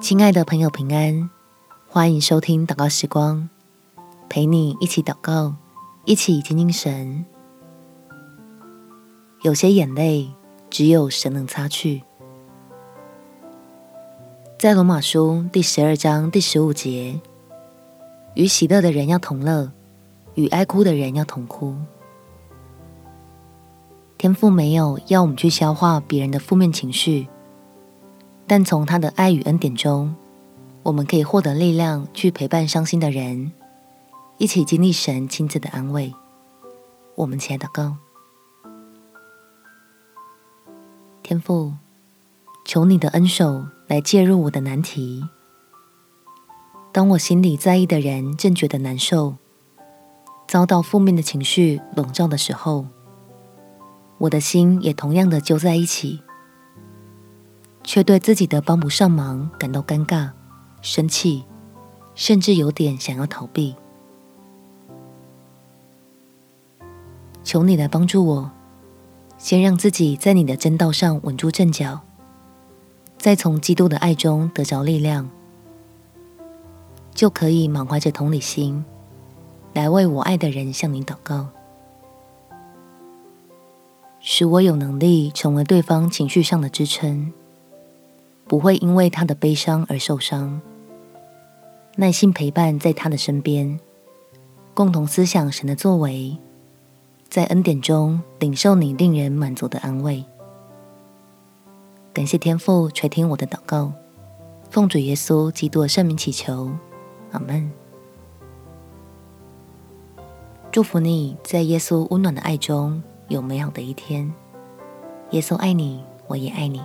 亲爱的朋友，平安！欢迎收听祷告时光，陪你一起祷告，一起亲近神。有些眼泪只有神能擦去。在罗马书第十二章第十五节，与喜乐的人要同乐，与哀哭的人要同哭。天父没有要我们去消化别人的负面情绪。但从他的爱与恩典中，我们可以获得力量，去陪伴伤心的人，一起经历神亲自的安慰。我们起来祷告，天父，求你的恩手来介入我的难题。当我心里在意的人正觉得难受，遭到负面的情绪笼罩的时候，我的心也同样的揪在一起。却对自己的帮不上忙感到尴尬、生气，甚至有点想要逃避。求你来帮助我，先让自己在你的真道上稳住阵脚，再从基督的爱中得着力量，就可以满怀着同理心，来为我爱的人向你祷告，使我有能力成为对方情绪上的支撑。不会因为他的悲伤而受伤，耐心陪伴在他的身边，共同思想神的作为，在恩典中领受你令人满足的安慰。感谢天父垂听我的祷告，奉主耶稣基督的圣名祈求，阿门。祝福你在耶稣温暖的爱中有美好的一天。耶稣爱你，我也爱你。